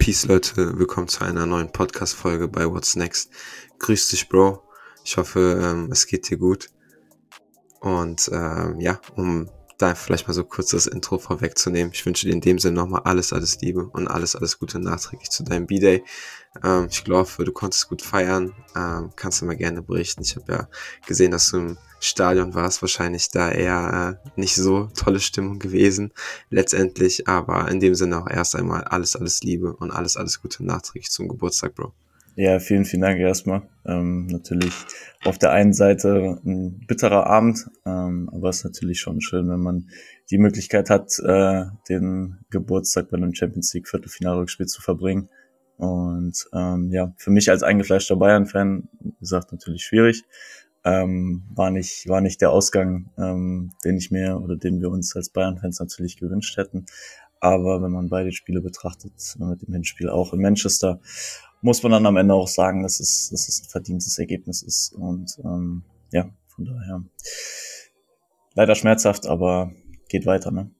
Peace Leute, willkommen zu einer neuen Podcast-Folge bei What's Next. Grüß dich, Bro. Ich hoffe, ähm, es geht dir gut. Und ähm, ja, um da vielleicht mal so kurz das Intro vorwegzunehmen. Ich wünsche dir in dem Sinne nochmal alles, alles Liebe und alles, alles Gute nachträglich zu deinem B-Day. Ähm, ich glaube, du konntest gut feiern. Ähm, kannst du mal gerne berichten. Ich habe ja gesehen, dass du im Stadion warst. Wahrscheinlich da eher äh, nicht so tolle Stimmung gewesen letztendlich. Aber in dem Sinne auch erst einmal alles, alles Liebe und alles, alles Gute nachträglich zum Geburtstag, Bro. Ja, vielen, vielen Dank erstmal. Ähm, natürlich auf der einen Seite ein bitterer Abend, ähm, aber es ist natürlich schon schön, wenn man die Möglichkeit hat, äh, den Geburtstag bei einem Champions League Viertelfinalrückspiel zu verbringen. Und ähm, ja, für mich als eingefleischter Bayern-Fan, wie gesagt, natürlich schwierig. Ähm, war nicht war nicht der Ausgang, ähm, den ich mir oder den wir uns als Bayern-Fans natürlich gewünscht hätten. Aber wenn man beide Spiele betrachtet, mit dem Hinspiel auch in Manchester muss man dann am Ende auch sagen, dass es, dass es ein verdientes Ergebnis ist. Und ähm, ja, von daher leider schmerzhaft, aber geht weiter, ne?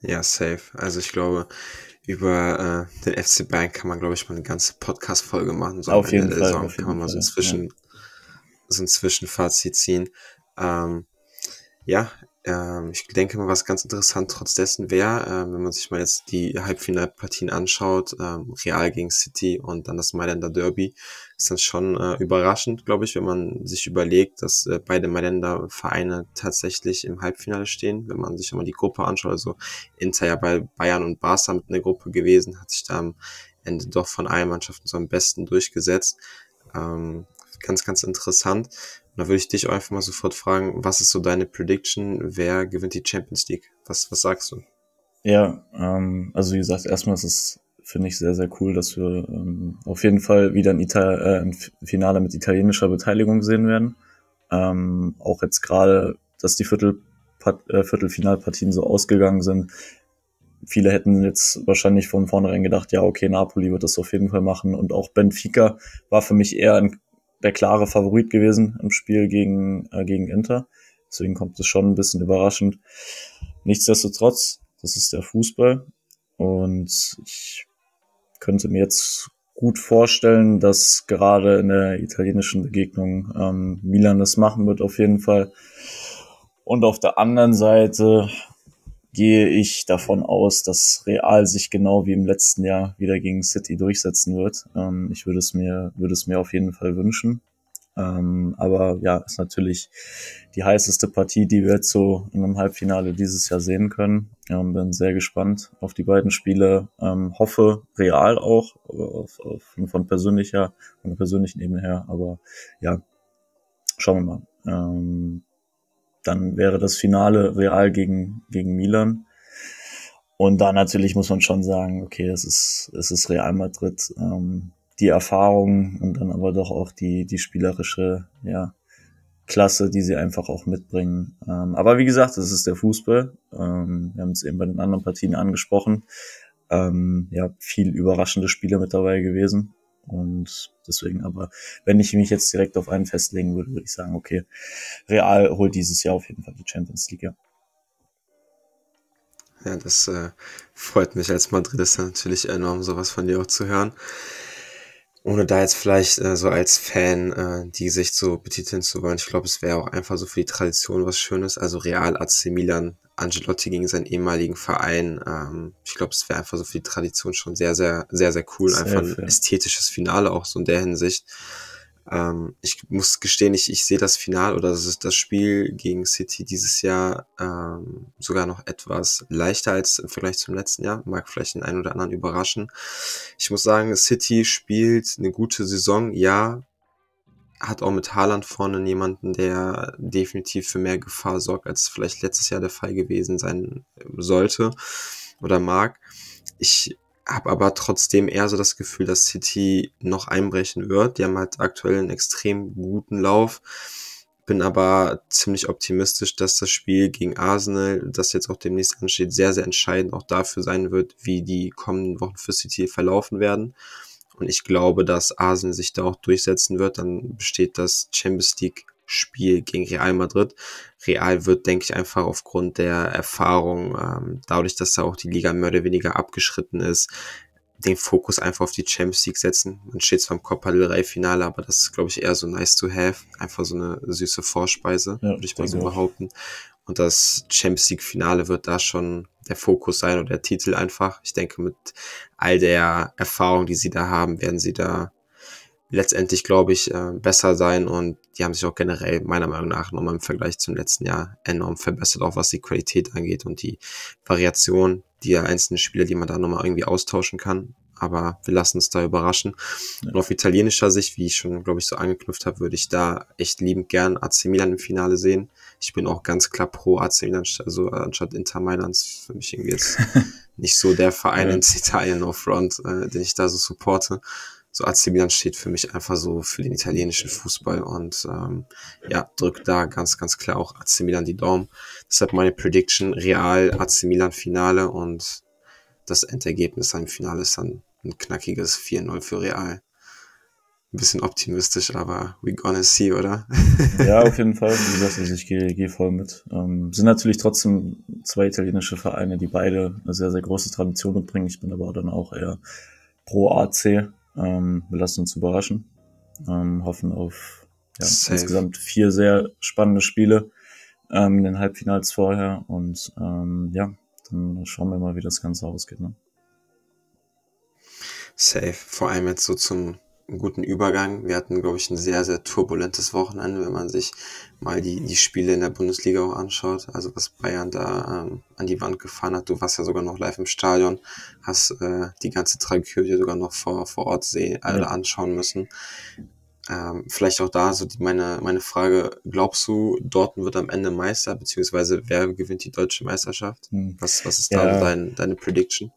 Ja, safe. Also ich glaube, über äh, den FC Bayern kann man, glaube ich, mal eine ganze Podcast-Folge machen. So auf jeden Fall. Saison auf jeden kann man mal so ein, Zwischen, ja. so ein Zwischenfazit ziehen. Ähm, ja, ähm, ich denke mal, was ganz interessant trotz dessen wäre, äh, wenn man sich mal jetzt die Halbfinalpartien anschaut, ähm, Real gegen City und dann das Mailänder Derby, ist dann schon äh, überraschend, glaube ich, wenn man sich überlegt, dass äh, beide Mailänder Vereine tatsächlich im Halbfinale stehen. Wenn man sich mal die Gruppe anschaut, also Inter ja bei Bayern und Barca mit in der Gruppe gewesen, hat sich da am Ende doch von allen Mannschaften so am besten durchgesetzt. Ähm, ganz, ganz interessant. Da würde ich dich einfach mal sofort fragen, was ist so deine Prediction? Wer gewinnt die Champions League? Was, was sagst du? Ja, ähm, also wie gesagt, erstmal ist es, finde ich, sehr, sehr cool, dass wir ähm, auf jeden Fall wieder ein, Ital äh, ein Finale mit italienischer Beteiligung sehen werden. Ähm, auch jetzt gerade, dass die Viertel äh, Viertelfinalpartien so ausgegangen sind. Viele hätten jetzt wahrscheinlich von vornherein gedacht, ja, okay, Napoli wird das auf jeden Fall machen. Und auch Benfica war für mich eher ein der klare Favorit gewesen im Spiel gegen, äh, gegen Inter. Deswegen kommt es schon ein bisschen überraschend. Nichtsdestotrotz, das ist der Fußball. Und ich könnte mir jetzt gut vorstellen, dass gerade in der italienischen Begegnung ähm, Milan das machen wird auf jeden Fall. Und auf der anderen Seite gehe ich davon aus, dass Real sich genau wie im letzten Jahr wieder gegen City durchsetzen wird. Ähm, ich würde es mir, würde es mir auf jeden Fall wünschen. Ähm, aber ja, ist natürlich die heißeste Partie, die wir jetzt so in einem Halbfinale dieses Jahr sehen können. Ähm, bin sehr gespannt auf die beiden Spiele. Ähm, hoffe real auch, auf, auf, von persönlicher, von der persönlichen Ebene her. Aber ja, schauen wir mal. Ähm, dann wäre das Finale Real gegen, gegen Milan. Und da natürlich muss man schon sagen, okay, es ist, es ist Real Madrid. Ähm, die Erfahrung und dann aber doch auch die, die spielerische, ja, Klasse, die sie einfach auch mitbringen. Ähm, aber wie gesagt, es ist der Fußball. Ähm, wir haben es eben bei den anderen Partien angesprochen. Ähm, ja, viel überraschende Spiele mit dabei gewesen. Und deswegen aber, wenn ich mich jetzt direkt auf einen festlegen würde, würde ich sagen, okay, Real holt dieses Jahr auf jeden Fall die Champions League, ja. Ja, das äh, freut mich als Madridista natürlich enorm, sowas von dir auch zu hören. Ohne da jetzt vielleicht äh, so als Fan äh, die Gesicht so betiteln zu wollen. Ich glaube, es wäre auch einfach so für die Tradition was Schönes. Also Real AC Milan Angelotti gegen seinen ehemaligen Verein. Ähm, ich glaube, es wäre einfach so für die Tradition schon sehr, sehr, sehr, sehr cool. Sehr einfach ein fair. ästhetisches Finale auch so in der Hinsicht. Ähm, ich muss gestehen, ich, ich sehe das Finale oder das, ist das Spiel gegen City dieses Jahr ähm, sogar noch etwas leichter als im Vergleich zum letzten Jahr. Mag vielleicht den einen oder anderen überraschen. Ich muss sagen, City spielt eine gute Saison, ja, hat auch mit Haaland vorne jemanden, der definitiv für mehr Gefahr sorgt, als vielleicht letztes Jahr der Fall gewesen sein sollte oder mag. Ich habe aber trotzdem eher so das Gefühl, dass City noch einbrechen wird. Die haben halt aktuell einen extrem guten Lauf. Bin aber ziemlich optimistisch, dass das Spiel gegen Arsenal, das jetzt auch demnächst ansteht, sehr, sehr entscheidend auch dafür sein wird, wie die kommenden Wochen für City verlaufen werden. Und ich glaube, dass Arsenal sich da auch durchsetzen wird. Dann besteht das Champions League Spiel gegen Real Madrid. Real wird, denke ich, einfach aufgrund der Erfahrung, ähm, dadurch, dass da auch die Liga mehr oder weniger abgeschritten ist, den Fokus einfach auf die Champions League setzen. Man steht zwar im Copa del Rey Finale, aber das ist, glaube ich, eher so nice to have. Einfach so eine süße Vorspeise, ja, würde ich mal so behaupten. Und das Champions League Finale wird da schon der Fokus sein oder der Titel einfach. Ich denke, mit all der Erfahrung, die sie da haben, werden sie da letztendlich, glaube ich, äh, besser sein und die haben sich auch generell meiner Meinung nach nochmal im Vergleich zum letzten Jahr enorm verbessert, auch was die Qualität angeht und die Variation die einzelnen Spieler, die man da nochmal irgendwie austauschen kann. Aber wir lassen uns da überraschen. Ja. Und auf italienischer Sicht, wie ich schon, glaube ich, so angeknüpft habe, würde ich da echt liebend gern AC Milan im Finale sehen. Ich bin auch ganz klar pro AC Milan, also anstatt Inter Mailand für mich irgendwie jetzt nicht so der Verein in Italien no front, äh, den ich da so supporte so AC Milan steht für mich einfach so für den italienischen Fußball und ähm, ja, drückt da ganz, ganz klar auch AC Milan die Daumen. Deshalb meine Prediction, Real AC Milan Finale und das Endergebnis im Finale ist dann ein knackiges 4-0 für Real. Ein bisschen optimistisch, aber we gonna see, oder? ja, auf jeden Fall. Wie gesagt, also ich gehe, gehe voll mit. Ähm, sind natürlich trotzdem zwei italienische Vereine, die beide eine sehr, sehr große Tradition mitbringen. Ich bin aber dann auch eher pro AC. Ähm, wir lassen uns überraschen. Ähm, hoffen auf ja, insgesamt vier sehr spannende Spiele ähm, in den Halbfinals vorher. Und ähm, ja, dann schauen wir mal, wie das Ganze ausgeht. Ne? Safe. Vor allem jetzt so zum einen guten Übergang. Wir hatten, glaube ich, ein sehr, sehr turbulentes Wochenende, wenn man sich mal die, die Spiele in der Bundesliga auch anschaut. Also was Bayern da ähm, an die Wand gefahren hat. Du warst ja sogar noch live im Stadion, hast äh, die ganze Tragödie sogar noch vor, vor Ort sehen, äh, ja. anschauen müssen. Ähm, vielleicht auch da so die, meine, meine Frage, glaubst du, Dortmund wird am Ende Meister, beziehungsweise wer gewinnt die deutsche Meisterschaft? Hm. Was, was ist ja. da dein, deine Prediction?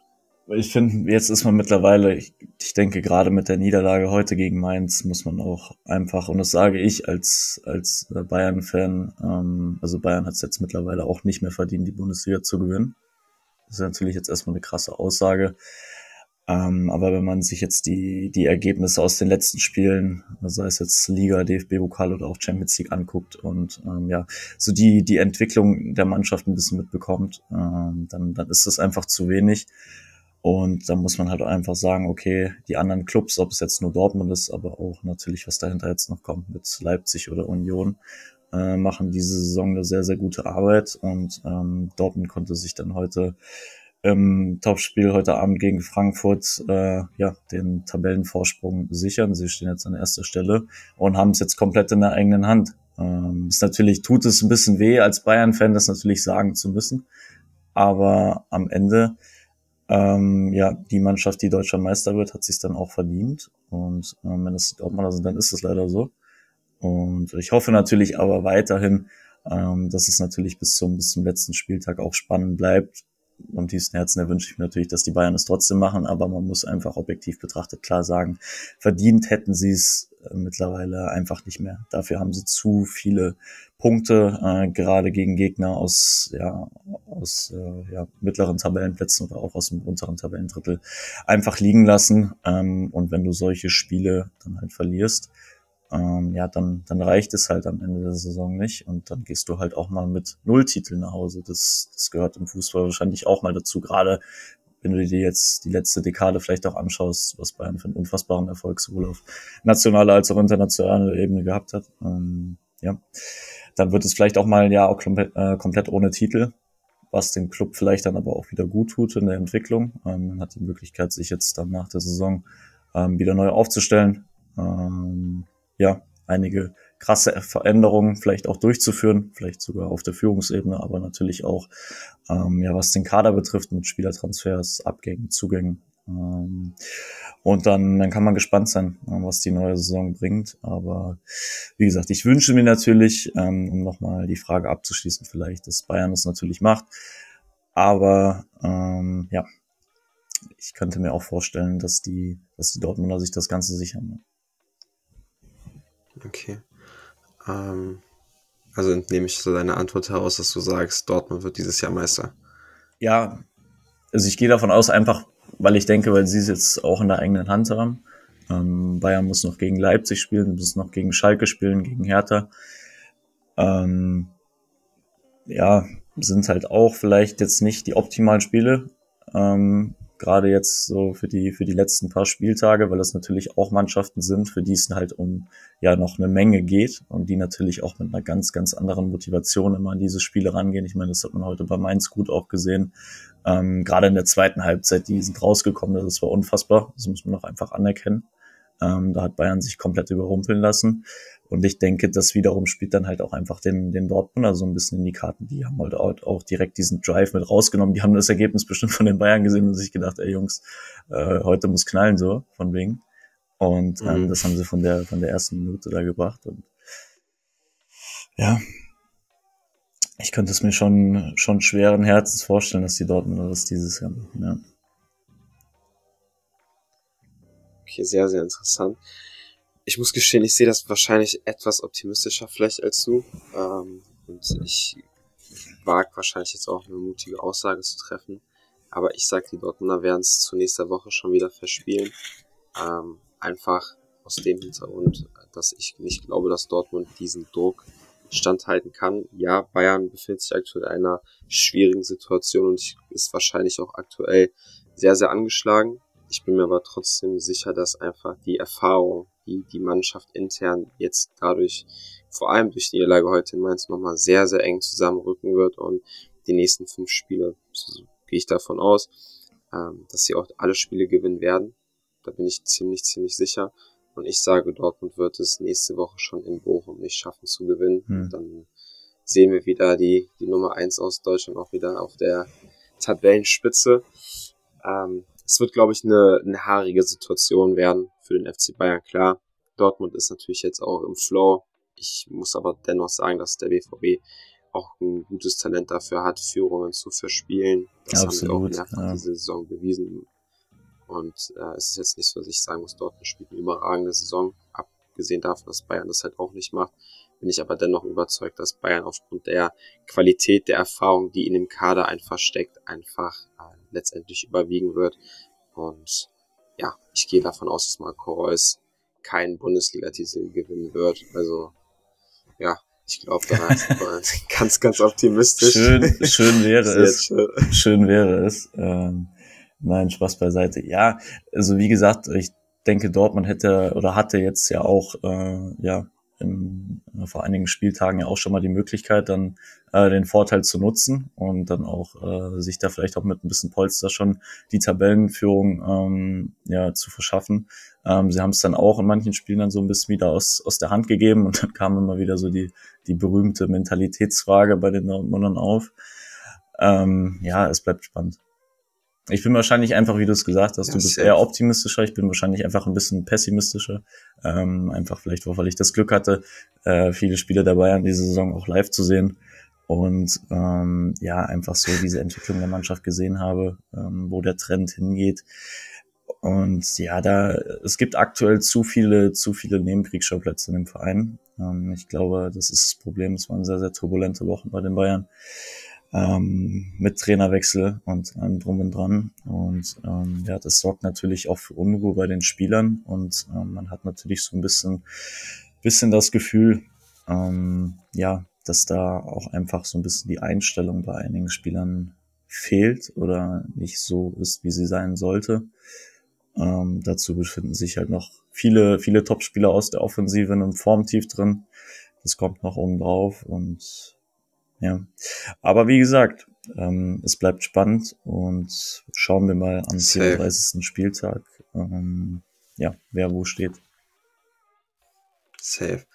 Ich finde, jetzt ist man mittlerweile, ich, ich denke gerade mit der Niederlage heute gegen Mainz muss man auch einfach, und das sage ich als, als Bayern-Fan, ähm, also Bayern hat es jetzt mittlerweile auch nicht mehr verdient, die Bundesliga zu gewinnen. Das ist natürlich jetzt erstmal eine krasse Aussage. Ähm, aber wenn man sich jetzt die, die Ergebnisse aus den letzten Spielen, sei es jetzt Liga, DFB-Pokal oder auch Champions League anguckt und ähm, ja, so die, die Entwicklung der Mannschaft ein bisschen mitbekommt, ähm, dann, dann ist das einfach zu wenig. Und da muss man halt einfach sagen, okay, die anderen Clubs, ob es jetzt nur Dortmund ist, aber auch natürlich, was dahinter jetzt noch kommt mit Leipzig oder Union, äh, machen diese Saison eine sehr, sehr gute Arbeit. Und ähm, Dortmund konnte sich dann heute im Topspiel heute Abend gegen Frankfurt äh, ja den Tabellenvorsprung sichern. Sie stehen jetzt an erster Stelle und haben es jetzt komplett in der eigenen Hand. Ähm, ist natürlich tut es ein bisschen weh als Bayern-Fan, das natürlich sagen zu müssen, aber am Ende ähm, ja, die Mannschaft, die deutscher Meister wird, hat sich dann auch verdient. Und ähm, wenn das die Dortmunder sind, dann ist es leider so. Und ich hoffe natürlich aber weiterhin, ähm, dass es natürlich bis zum, bis zum letzten Spieltag auch spannend bleibt am tiefsten Herzen wünsche ich mir natürlich, dass die Bayern es trotzdem machen, aber man muss einfach objektiv betrachtet klar sagen, verdient hätten sie es äh, mittlerweile einfach nicht mehr. Dafür haben sie zu viele Punkte, äh, gerade gegen Gegner aus, ja, aus äh, ja, mittleren Tabellenplätzen oder auch aus dem unteren Tabellendrittel einfach liegen lassen. Ähm, und wenn du solche Spiele dann halt verlierst, ähm, ja, dann, dann reicht es halt am Ende der Saison nicht und dann gehst du halt auch mal mit Nulltitel nach Hause. Das, das gehört im Fußball wahrscheinlich auch mal dazu, gerade wenn du dir jetzt die letzte Dekade vielleicht auch anschaust, was Bayern für einen unfassbaren Erfolg sowohl auf nationaler als auch internationaler Ebene gehabt hat. Ähm, ja, dann wird es vielleicht auch mal ein Jahr auch komplett, äh, komplett ohne Titel, was dem Club vielleicht dann aber auch wieder gut tut in der Entwicklung. Ähm, man hat die Möglichkeit, sich jetzt dann nach der Saison ähm, wieder neu aufzustellen. Ähm, ja, einige krasse Veränderungen vielleicht auch durchzuführen, vielleicht sogar auf der Führungsebene, aber natürlich auch, ähm, ja, was den Kader betrifft mit Spielertransfers, Abgängen, Zugängen. Ähm, und dann, dann kann man gespannt sein, äh, was die neue Saison bringt. Aber wie gesagt, ich wünsche mir natürlich, ähm, um nochmal die Frage abzuschließen, vielleicht, dass Bayern es natürlich macht. Aber ähm, ja, ich könnte mir auch vorstellen, dass die, dass die Dortmunder sich das Ganze sichern. Okay. Ähm, also entnehme ich so deine Antwort heraus, dass du sagst, Dortmund wird dieses Jahr Meister. Ja, also ich gehe davon aus, einfach, weil ich denke, weil sie es jetzt auch in der eigenen Hand haben. Ähm, Bayern muss noch gegen Leipzig spielen, muss noch gegen Schalke spielen, gegen Hertha. Ähm, ja, sind halt auch vielleicht jetzt nicht die optimalen Spiele. Ähm, Gerade jetzt so für die, für die letzten paar Spieltage, weil das natürlich auch Mannschaften sind, für die es halt um ja noch eine Menge geht und die natürlich auch mit einer ganz, ganz anderen Motivation immer an diese Spiele rangehen. Ich meine, das hat man heute bei Mainz gut auch gesehen. Ähm, Gerade in der zweiten Halbzeit, die sind rausgekommen, das war unfassbar. Das muss man auch einfach anerkennen. Ähm, da hat Bayern sich komplett überrumpeln lassen. Und ich denke, das wiederum spielt dann halt auch einfach den, den Dortmunder so ein bisschen in die Karten. Die haben halt auch direkt diesen Drive mit rausgenommen. Die haben das Ergebnis bestimmt von den Bayern gesehen und sich gedacht, ey Jungs, äh, heute muss knallen so, von wegen. Und ähm, mhm. das haben sie von der, von der ersten Minute da gebracht. Und ja, ich könnte es mir schon, schon schweren Herzens vorstellen, dass die Dortmunder das dieses Jahr machen, ja. Okay, sehr, sehr interessant. Ich muss gestehen, ich sehe das wahrscheinlich etwas optimistischer vielleicht als du. Ähm, und ich wage wahrscheinlich jetzt auch eine mutige Aussage zu treffen. Aber ich sage, die Dortmunder werden es zu nächster Woche schon wieder verspielen. Ähm, einfach aus dem Hintergrund, dass ich nicht glaube, dass Dortmund diesen Druck standhalten kann. Ja, Bayern befindet sich aktuell in einer schwierigen Situation und ist wahrscheinlich auch aktuell sehr, sehr angeschlagen. Ich bin mir aber trotzdem sicher, dass einfach die Erfahrung, die die Mannschaft intern jetzt dadurch, vor allem durch die Niederlage heute in Mainz, nochmal sehr, sehr eng zusammenrücken wird und die nächsten fünf Spiele, so gehe ich davon aus, ähm, dass sie auch alle Spiele gewinnen werden. Da bin ich ziemlich, ziemlich sicher. Und ich sage, Dortmund wird es nächste Woche schon in Bochum nicht schaffen zu gewinnen. Hm. Dann sehen wir wieder die, die Nummer eins aus Deutschland auch wieder auf der Tabellenspitze. Ähm, es wird, glaube ich, eine, eine haarige Situation werden für den FC Bayern. Klar, Dortmund ist natürlich jetzt auch im Flow. Ich muss aber dennoch sagen, dass der BVB auch ein gutes Talent dafür hat, Führungen zu verspielen. Das Absolut, haben sie auch mehrfach ja. diese Saison bewiesen. Und äh, es ist jetzt nicht so, dass ich sagen muss, Dortmund spielt eine überragende Saison. Abgesehen davon, dass Bayern das halt auch nicht macht, bin ich aber dennoch überzeugt, dass Bayern aufgrund der Qualität der Erfahrung, die in dem Kader einfach steckt, einfach äh, letztendlich überwiegen wird. Und ja, ich gehe davon aus, dass Marco Reus keinen Bundesliga-Titel gewinnen wird. Also ja, ich glaube, da ist ganz, ganz optimistisch. Schön, schön wäre es. Schön. schön wäre es. Ähm, Nein, Spaß beiseite. Ja, also wie gesagt, ich denke, Dortmund hätte oder hatte jetzt ja auch äh, ja in, vor einigen Spieltagen ja auch schon mal die Möglichkeit, dann äh, den Vorteil zu nutzen und dann auch äh, sich da vielleicht auch mit ein bisschen Polster schon die Tabellenführung ähm, ja zu verschaffen. Ähm, sie haben es dann auch in manchen Spielen dann so ein bisschen wieder aus, aus der Hand gegeben und dann kam immer wieder so die, die berühmte Mentalitätsfrage bei den Dortmundern auf. Ähm, ja, es bleibt spannend. Ich bin wahrscheinlich einfach, wie du es gesagt hast, ja, du bist eher optimistischer, ich bin wahrscheinlich einfach ein bisschen pessimistischer. Ähm, einfach vielleicht, weil ich das Glück hatte, äh, viele Spiele dabei an diese Saison auch live zu sehen und ähm, ja, einfach so diese Entwicklung der Mannschaft gesehen habe, ähm, wo der Trend hingeht. Und ja, da es gibt aktuell zu viele, zu viele Nebenkriegsschauplätze in dem Verein. Ähm, ich glaube, das ist das Problem. Es waren sehr, sehr turbulente Wochen bei den Bayern ähm, mit Trainerwechsel und allem drum und dran. Und ähm, ja, das sorgt natürlich auch für Unruhe bei den Spielern und ähm, man hat natürlich so ein bisschen, bisschen das Gefühl, ähm, ja, dass da auch einfach so ein bisschen die Einstellung bei einigen Spielern fehlt oder nicht so ist, wie sie sein sollte. Ähm, dazu befinden sich halt noch viele, viele Top-Spieler aus der Offensive in einem Formtief drin. Das kommt noch oben drauf und ja, aber wie gesagt, ähm, es bleibt spannend und schauen wir mal am Safe. 34. Spieltag, ähm, ja, wer wo steht. Safe.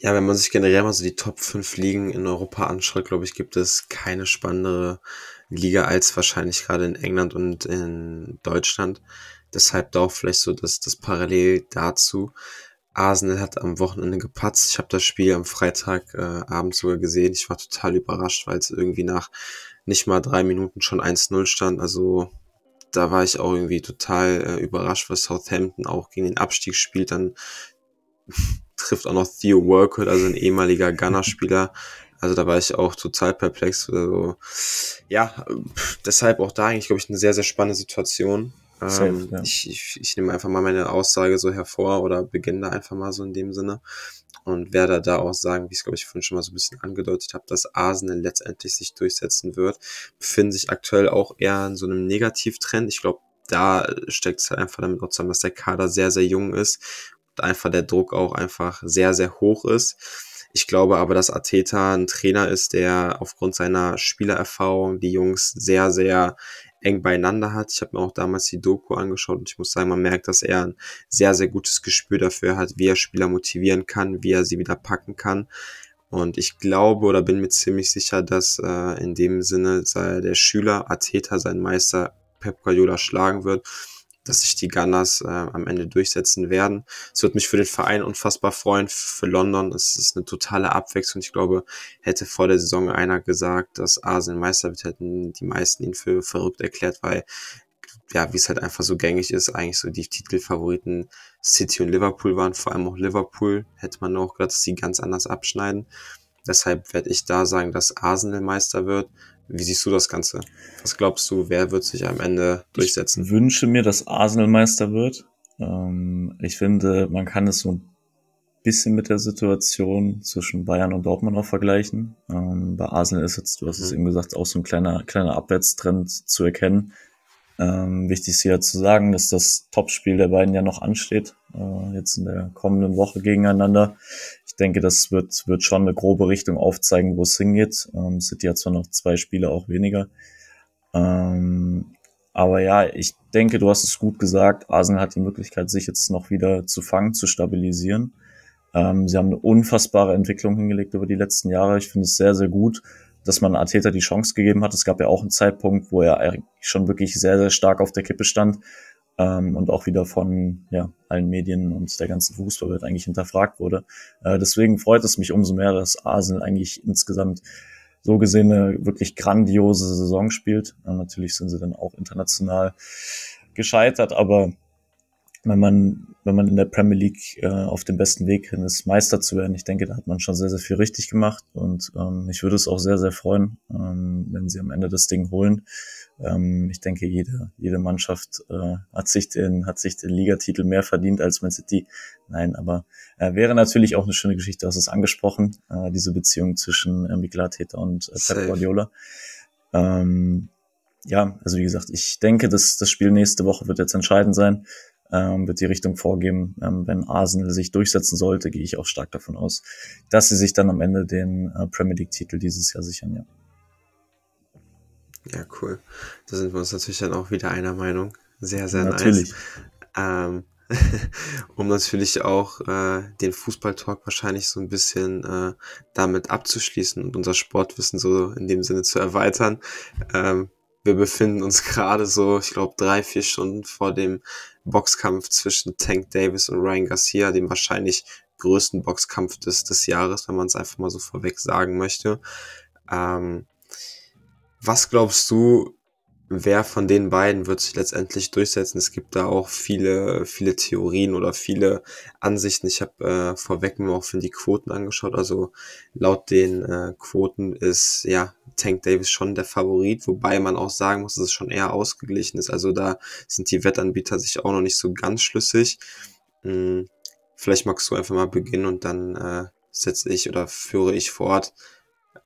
Ja, wenn man sich generell mal so die Top 5 Ligen in Europa anschaut, glaube ich, gibt es keine spannendere Liga als wahrscheinlich gerade in England und in Deutschland. Deshalb da auch vielleicht so das, das Parallel dazu. Arsenal hat am Wochenende gepatzt. Ich habe das Spiel am Freitagabend äh, sogar gesehen. Ich war total überrascht, weil es irgendwie nach nicht mal drei Minuten schon 1-0 stand. Also da war ich auch irgendwie total äh, überrascht, was Southampton auch gegen den Abstieg spielt. Dann trifft auch noch Theo Workwood, also ein ehemaliger Gunner-Spieler. Also da war ich auch total perplex. Also, ja, deshalb auch da eigentlich, glaube ich, eine sehr, sehr spannende Situation. Safe, ja. ich, ich, ich nehme einfach mal meine Aussage so hervor oder beginne da einfach mal so in dem Sinne. und werde da auch sagen, wie ich es glaube ich vorhin schon mal so ein bisschen angedeutet habe, dass Arsenal letztendlich sich durchsetzen wird, befinden sich aktuell auch eher in so einem Negativtrend. Ich glaube, da steckt es halt einfach damit auch zusammen, dass der Kader sehr, sehr jung ist und einfach der Druck auch einfach sehr, sehr hoch ist. Ich glaube aber, dass Ateta ein Trainer ist, der aufgrund seiner Spielererfahrung die Jungs sehr, sehr eng beieinander hat. Ich habe mir auch damals die Doku angeschaut und ich muss sagen, man merkt, dass er ein sehr, sehr gutes Gespür dafür hat, wie er Spieler motivieren kann, wie er sie wieder packen kann. Und ich glaube oder bin mir ziemlich sicher, dass äh, in dem Sinne sei der Schüler Ateta sein Meister Pep Guardiola schlagen wird dass sich die Gunners äh, am Ende durchsetzen werden. Es wird mich für den Verein unfassbar freuen. Für London es ist eine totale Abwechslung. Ich glaube, hätte vor der Saison einer gesagt, dass Arsenal Meister wird, hätten die meisten ihn für verrückt erklärt, weil ja, wie es halt einfach so gängig ist, eigentlich so die Titelfavoriten City und Liverpool waren, vor allem auch Liverpool, hätte man auch gedacht, dass sie ganz anders abschneiden. Deshalb werde ich da sagen, dass Arsenal Meister wird. Wie siehst du das Ganze? Was glaubst du, wer wird sich am Ende durchsetzen? Ich wünsche mir, dass Arsenal Meister wird. Ähm, ich finde, man kann es so ein bisschen mit der Situation zwischen Bayern und Dortmund auch vergleichen. Ähm, bei Arsenal ist jetzt, du hast es mhm. eben gesagt, auch so ein kleiner, kleiner Abwärtstrend zu erkennen. Ähm, wichtig ist hier zu sagen, dass das Topspiel der beiden ja noch ansteht, äh, jetzt in der kommenden Woche gegeneinander. Denke, das wird, wird schon eine grobe Richtung aufzeigen, wo es hingeht. Ähm, City hat zwar noch zwei Spiele, auch weniger. Ähm, aber ja, ich denke, du hast es gut gesagt. Arsenal hat die Möglichkeit, sich jetzt noch wieder zu fangen, zu stabilisieren. Ähm, sie haben eine unfassbare Entwicklung hingelegt über die letzten Jahre. Ich finde es sehr, sehr gut dass man Arteta die Chance gegeben hat. Es gab ja auch einen Zeitpunkt, wo er eigentlich schon wirklich sehr, sehr stark auf der Kippe stand ähm, und auch wieder von ja, allen Medien und der ganzen Fußballwelt eigentlich hinterfragt wurde. Äh, deswegen freut es mich umso mehr, dass Arsenal eigentlich insgesamt so gesehen eine wirklich grandiose Saison spielt. Äh, natürlich sind sie dann auch international gescheitert, aber wenn man, wenn man in der Premier League äh, auf dem besten Weg hin ist, Meister zu werden. Ich denke, da hat man schon sehr, sehr viel richtig gemacht und ähm, ich würde es auch sehr, sehr freuen, ähm, wenn sie am Ende das Ding holen. Ähm, ich denke, jede, jede Mannschaft äh, hat sich den, hat sich den Ligatitel mehr verdient als Man City. Nein, aber äh, wäre natürlich auch eine schöne Geschichte, du hast es angesprochen, äh, diese Beziehung zwischen äh, Mikel Arteta und äh, Pep Guardiola. Ähm, ja, also wie gesagt, ich denke, dass das Spiel nächste Woche wird jetzt entscheidend sein ähm, wird die Richtung vorgeben. Ähm, wenn Arsenal sich durchsetzen sollte, gehe ich auch stark davon aus, dass sie sich dann am Ende den äh, Premier League-Titel dieses Jahr sichern, ja. Ja, cool. Da sind wir uns natürlich dann auch wieder einer Meinung. Sehr, sehr natürlich. nice. Ähm, um natürlich auch äh, den Fußballtalk wahrscheinlich so ein bisschen äh, damit abzuschließen und unser Sportwissen so in dem Sinne zu erweitern. Ähm, wir befinden uns gerade so, ich glaube, drei, vier Stunden vor dem Boxkampf zwischen Tank Davis und Ryan Garcia, dem wahrscheinlich größten Boxkampf des, des Jahres, wenn man es einfach mal so vorweg sagen möchte. Ähm, was glaubst du, wer von den beiden wird sich letztendlich durchsetzen. Es gibt da auch viele, viele Theorien oder viele Ansichten. Ich habe äh, vorweg mir auch für die Quoten angeschaut. Also laut den äh, Quoten ist ja Tank Davis schon der Favorit, wobei man auch sagen muss, dass es schon eher ausgeglichen ist. Also da sind die Wettanbieter sich auch noch nicht so ganz schlüssig. Hm, vielleicht magst du einfach mal beginnen und dann äh, setze ich oder führe ich fort.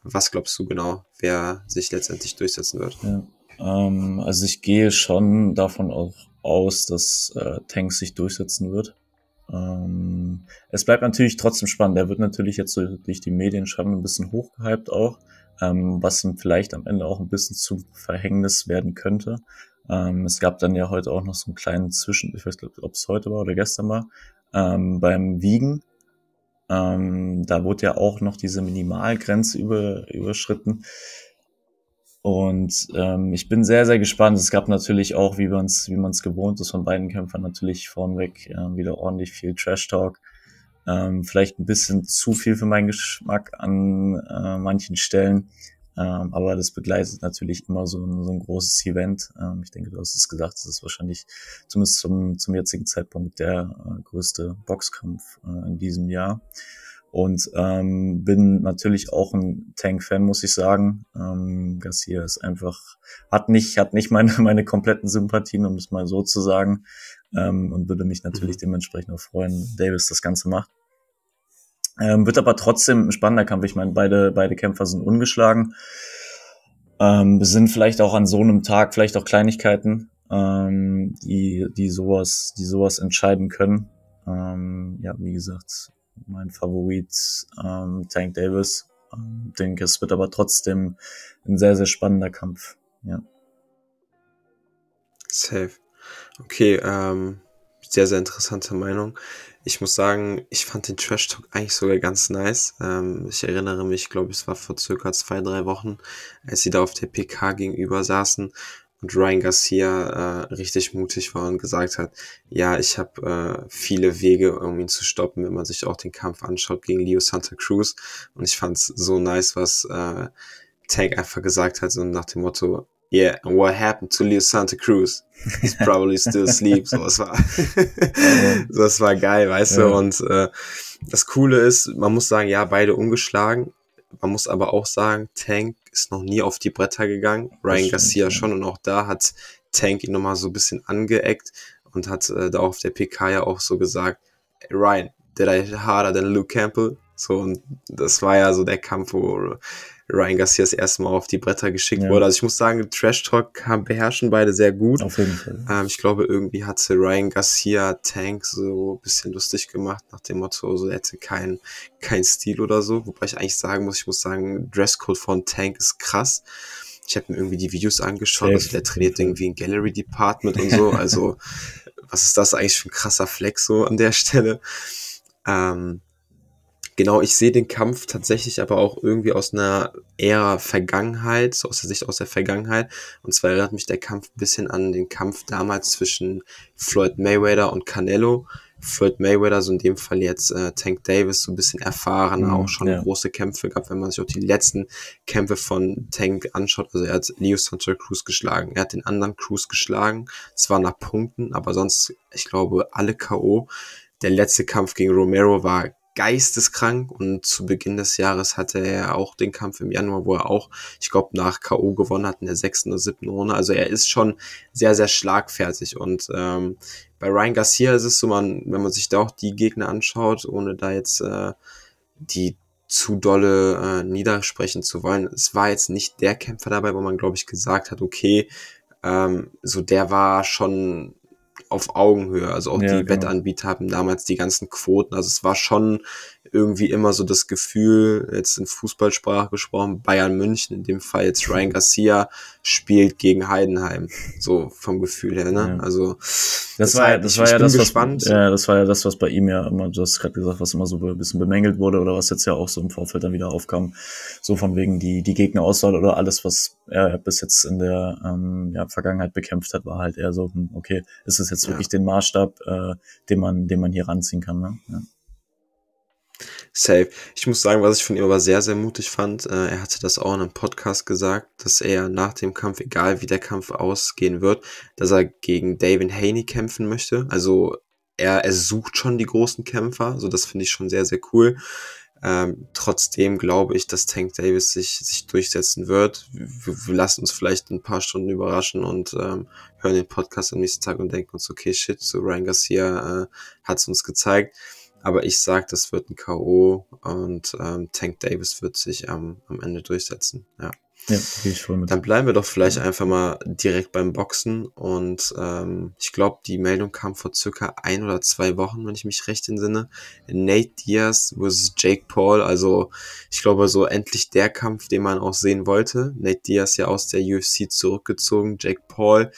Was glaubst du genau, wer sich letztendlich durchsetzen wird? Ja. Ähm, also ich gehe schon davon auch aus, dass äh, Tanks sich durchsetzen wird. Ähm, es bleibt natürlich trotzdem spannend. Er wird natürlich jetzt durch die Medien schon ein bisschen hochgehypt auch, ähm, was ihm vielleicht am Ende auch ein bisschen zum Verhängnis werden könnte. Ähm, es gab dann ja heute auch noch so einen kleinen Zwischen, ich weiß nicht, ob es heute war oder gestern war, ähm, beim Wiegen. Ähm, da wurde ja auch noch diese Minimalgrenze über, überschritten. Und ähm, ich bin sehr, sehr gespannt. Es gab natürlich auch, wie man es gewohnt ist von beiden Kämpfern, natürlich vornweg äh, wieder ordentlich viel Trash-Talk. Ähm, vielleicht ein bisschen zu viel für meinen Geschmack an äh, manchen Stellen. Ähm, aber das begleitet natürlich immer so ein, so ein großes Event. Ähm, ich denke, du hast es gesagt, es ist wahrscheinlich zumindest zum, zum jetzigen Zeitpunkt der äh, größte Boxkampf äh, in diesem Jahr. Und ähm, bin natürlich auch ein Tank-Fan, muss ich sagen. Ähm, Garcia ist einfach, hat nicht, hat nicht meine, meine kompletten Sympathien, um es mal so zu sagen. Ähm, und würde mich natürlich mhm. dementsprechend auch freuen, Davis das Ganze macht. Ähm, wird aber trotzdem ein spannender Kampf. Ich meine, beide, beide Kämpfer sind ungeschlagen. Ähm, sind vielleicht auch an so einem Tag vielleicht auch Kleinigkeiten, ähm, die, die sowas, die sowas entscheiden können. Ähm, ja, wie gesagt, mein Favorit ähm, Tank Davis. Ähm, denke, es wird aber trotzdem ein sehr, sehr spannender Kampf. Ja. Safe. Okay, ähm, sehr, sehr interessante Meinung. Ich muss sagen, ich fand den Trash Talk eigentlich sogar ganz nice. Ähm, ich erinnere mich, glaube ich, es war vor circa zwei, drei Wochen, als sie da auf der PK gegenüber saßen und Ryan Garcia äh, richtig mutig war und gesagt hat, ja, ich habe äh, viele Wege, um ihn zu stoppen, wenn man sich auch den Kampf anschaut gegen Leo Santa Cruz. Und ich fand es so nice, was äh, Tank einfach gesagt hat, so nach dem Motto, yeah, and what happened to Leo Santa Cruz? He's probably still asleep. So, das war, so, das war geil, weißt ja. du? Und äh, das Coole ist, man muss sagen, ja, beide ungeschlagen. Man muss aber auch sagen, Tank ist noch nie auf die Bretter gegangen. Ryan Garcia schon und auch da hat Tank ihn nochmal so ein bisschen angeeckt und hat äh, da auf der PK ja auch so gesagt, Ryan, did I harder than Luke Campbell? So, und das war ja so der Kampf, wo Ryan Garcia das erste Mal auf die Bretter geschickt ja. wurde. Also ich muss sagen, Trash Talk beherrschen beide sehr gut. Auf jeden Fall. Ähm, ich glaube, irgendwie hatte Ryan Garcia Tank so ein bisschen lustig gemacht, nach dem Motto, so er hätte keinen kein Stil oder so. Wobei ich eigentlich sagen muss, ich muss sagen, Dresscode von Tank ist krass. Ich habe mir irgendwie die Videos angeschaut, also der trainiert irgendwie ein Gallery Department und so. Also, was ist das eigentlich für ein krasser Flex so an der Stelle? Ähm, Genau, ich sehe den Kampf tatsächlich aber auch irgendwie aus einer eher Vergangenheit, so aus der Sicht aus der Vergangenheit. Und zwar erinnert mich der Kampf ein bisschen an den Kampf damals zwischen Floyd Mayweather und Canelo. Floyd Mayweather, so in dem Fall jetzt äh, Tank Davis, so ein bisschen erfahrener, mhm, auch schon ja. große Kämpfe gehabt, wenn man sich auch die letzten Kämpfe von Tank anschaut. Also er hat Leo Santa Cruz geschlagen, er hat den anderen Cruz geschlagen, zwar nach Punkten, aber sonst, ich glaube, alle K.O. Der letzte Kampf gegen Romero war geisteskrank und zu Beginn des Jahres hatte er auch den Kampf im Januar, wo er auch, ich glaube, nach K.O. gewonnen hat in der sechsten oder siebten Runde. Also er ist schon sehr, sehr schlagfertig und ähm, bei Ryan Garcia ist es so, man, wenn man sich da auch die Gegner anschaut, ohne da jetzt äh, die zu dolle äh, niedersprechen zu wollen. Es war jetzt nicht der Kämpfer dabei, wo man, glaube ich, gesagt hat, okay, ähm, so der war schon auf Augenhöhe. Also auch ja, die genau. Wettanbieter haben damals die ganzen Quoten. Also es war schon irgendwie immer so das Gefühl, jetzt in Fußballsprache gesprochen, Bayern München, in dem Fall jetzt Ryan Garcia, spielt gegen Heidenheim. So vom Gefühl her, ne? Ja. Also das war ja, das war ja das, gespannt. was, ja, das war ja das, was bei ihm ja immer, du hast gerade gesagt, was immer so ein bisschen bemängelt wurde oder was jetzt ja auch so im Vorfeld dann wieder aufkam, so von wegen die, die Gegnerauswahl oder alles, was er bis jetzt in der ähm, ja, Vergangenheit bekämpft hat, war halt eher so, hm, okay, ist es jetzt wirklich ja. den Maßstab, äh, den man, den man hier ranziehen kann, ne? Ja. Safe. Ich muss sagen, was ich von ihm aber sehr, sehr mutig fand, äh, er hatte das auch in einem Podcast gesagt, dass er nach dem Kampf, egal wie der Kampf ausgehen wird, dass er gegen David Haney kämpfen möchte. Also er, er sucht schon die großen Kämpfer, so das finde ich schon sehr, sehr cool. Ähm, trotzdem glaube ich, dass Tank Davis sich, sich durchsetzen wird. Wir, wir lassen uns vielleicht ein paar Stunden überraschen und ähm, hören den Podcast am nächsten Tag und denken uns, okay, shit, so Ryan Garcia äh, hat es uns gezeigt. Aber ich sag, das wird ein K.O. und ähm, Tank Davis wird sich ähm, am Ende durchsetzen. Ja. Ja, gehe ich voll mit. Dann bleiben wir doch vielleicht einfach mal direkt beim Boxen. Und ähm, ich glaube, die Meldung kam vor circa ein oder zwei Wochen, wenn ich mich recht entsinne. Nate Diaz vs. Jake Paul. Also ich glaube, so endlich der Kampf, den man auch sehen wollte. Nate Diaz ja aus der UFC zurückgezogen. Jake Paul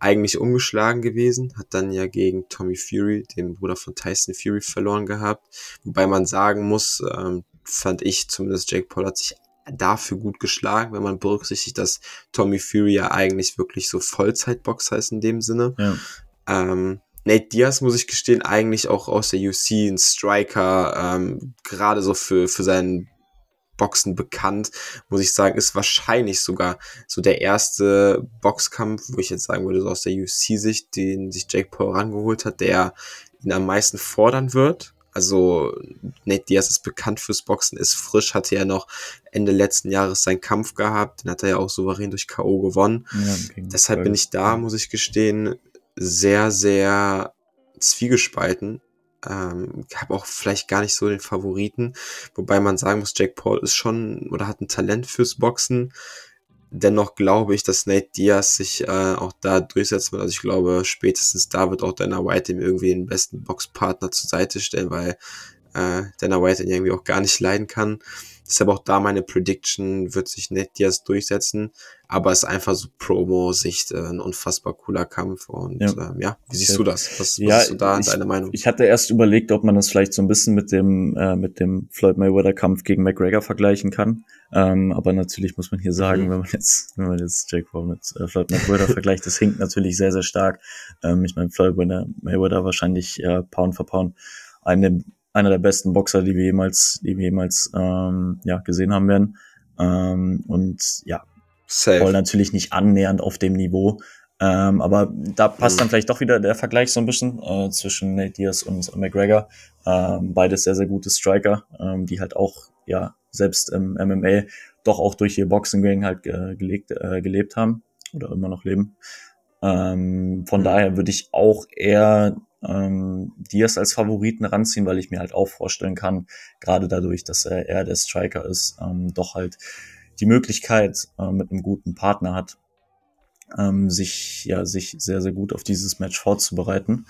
eigentlich umgeschlagen gewesen, hat dann ja gegen Tommy Fury, den Bruder von Tyson Fury, verloren gehabt. Wobei man sagen muss, ähm, fand ich zumindest, Jake Paul hat sich dafür gut geschlagen, wenn man berücksichtigt, dass Tommy Fury ja eigentlich wirklich so Vollzeitboxer ist in dem Sinne. Ja. Ähm, Nate Diaz, muss ich gestehen, eigentlich auch aus der UC ein Striker, ähm, gerade so für, für seinen Boxen bekannt, muss ich sagen, ist wahrscheinlich sogar so der erste Boxkampf, wo ich jetzt sagen würde, so aus der UFC-Sicht, den sich Jake Paul rangeholt hat, der ihn am meisten fordern wird. Also Nate Diaz ist bekannt fürs Boxen, ist frisch, hatte ja noch Ende letzten Jahres seinen Kampf gehabt, den hat er ja auch souverän durch K.O. gewonnen. Ja, Deshalb bin ich da, muss ich gestehen, sehr, sehr zwiegespalten. Ähm, habe auch vielleicht gar nicht so den Favoriten, wobei man sagen muss, Jack Paul ist schon oder hat ein Talent fürs Boxen. Dennoch glaube ich, dass Nate Diaz sich äh, auch da durchsetzen wird. Also ich glaube, spätestens da wird auch Dana White ihm irgendwie den besten Boxpartner zur Seite stellen, weil äh, Dana White ihn irgendwie auch gar nicht leiden kann. Deshalb auch da meine Prediction wird sich Nate Diaz durchsetzen, aber es ist einfach so Promo-Sicht äh, ein unfassbar cooler Kampf und ja, ähm, ja wie siehst ja. du das? Was, ja, was ist so da ich, deine Meinung? Ich hatte erst überlegt, ob man das vielleicht so ein bisschen mit dem äh, mit dem Floyd Mayweather Kampf gegen McGregor vergleichen kann, ähm, aber natürlich muss man hier sagen, mhm. wenn man jetzt wenn man jetzt Jake Paul mit äh, Floyd Mayweather vergleicht, das hinkt natürlich sehr sehr stark. Ähm, ich meine Floyd Mayweather wahrscheinlich äh, Pound for Pound eine einer der besten Boxer, die wir jemals, die wir jemals ähm, ja, gesehen haben werden. Ähm, und ja, Safe. Paul natürlich nicht annähernd auf dem Niveau. Ähm, aber da passt mhm. dann vielleicht doch wieder der Vergleich so ein bisschen äh, zwischen Nate Diaz und McGregor. Ähm, beides sehr, sehr gute Striker, ähm, die halt auch, ja, selbst im MMA doch auch durch ihr Boxing-Gang halt äh, gelegt, äh, gelebt haben oder immer noch leben. Ähm, von mhm. daher würde ich auch eher ähm, Diaz als Favoriten ranziehen, weil ich mir halt auch vorstellen kann, gerade dadurch, dass er eher der Striker ist, ähm, doch halt die Möglichkeit äh, mit einem guten Partner hat, ähm, sich ja sich sehr sehr gut auf dieses Match vorzubereiten.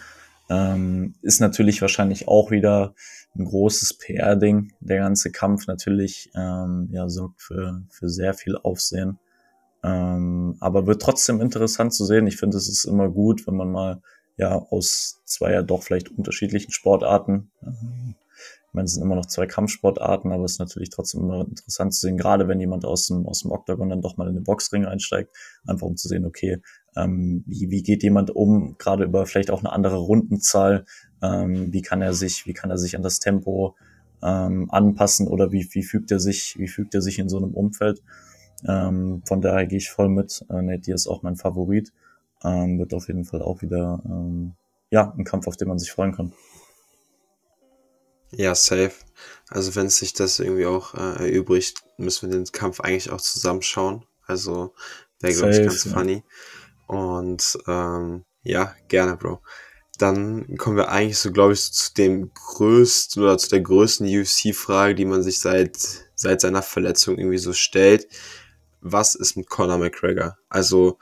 Ähm, ist natürlich wahrscheinlich auch wieder ein großes PR-Ding. Der ganze Kampf natürlich ähm, ja sorgt für für sehr viel Aufsehen. Ähm, aber wird trotzdem interessant zu sehen. Ich finde, es ist immer gut, wenn man mal ja aus zwei ja doch vielleicht unterschiedlichen Sportarten. Ähm, ich meine, es sind immer noch zwei Kampfsportarten, aber es ist natürlich trotzdem immer interessant zu sehen, gerade wenn jemand aus dem, aus dem Oktagon dann doch mal in den Boxring einsteigt, einfach um zu sehen, okay, ähm, wie, wie geht jemand um, gerade über vielleicht auch eine andere Rundenzahl, ähm, wie kann er sich, wie kann er sich an das Tempo ähm, anpassen oder wie, wie fügt er sich, wie fügt er sich in so einem Umfeld. Ähm, von daher gehe ich voll mit. Äh, Nate Diaz ist auch mein Favorit. Ähm, wird auf jeden Fall auch wieder ähm, ja, ein Kampf, auf den man sich freuen kann. Ja, safe. Also wenn sich das irgendwie auch äh, erübrigt, müssen wir den Kampf eigentlich auch zusammenschauen. Also wäre, glaube ich, ganz ja. funny. Und ähm, ja, gerne, Bro. Dann kommen wir eigentlich so, glaube ich, zu dem größten oder zu der größten UFC-Frage, die man sich seit, seit seiner Verletzung irgendwie so stellt. Was ist mit Conor McGregor? Also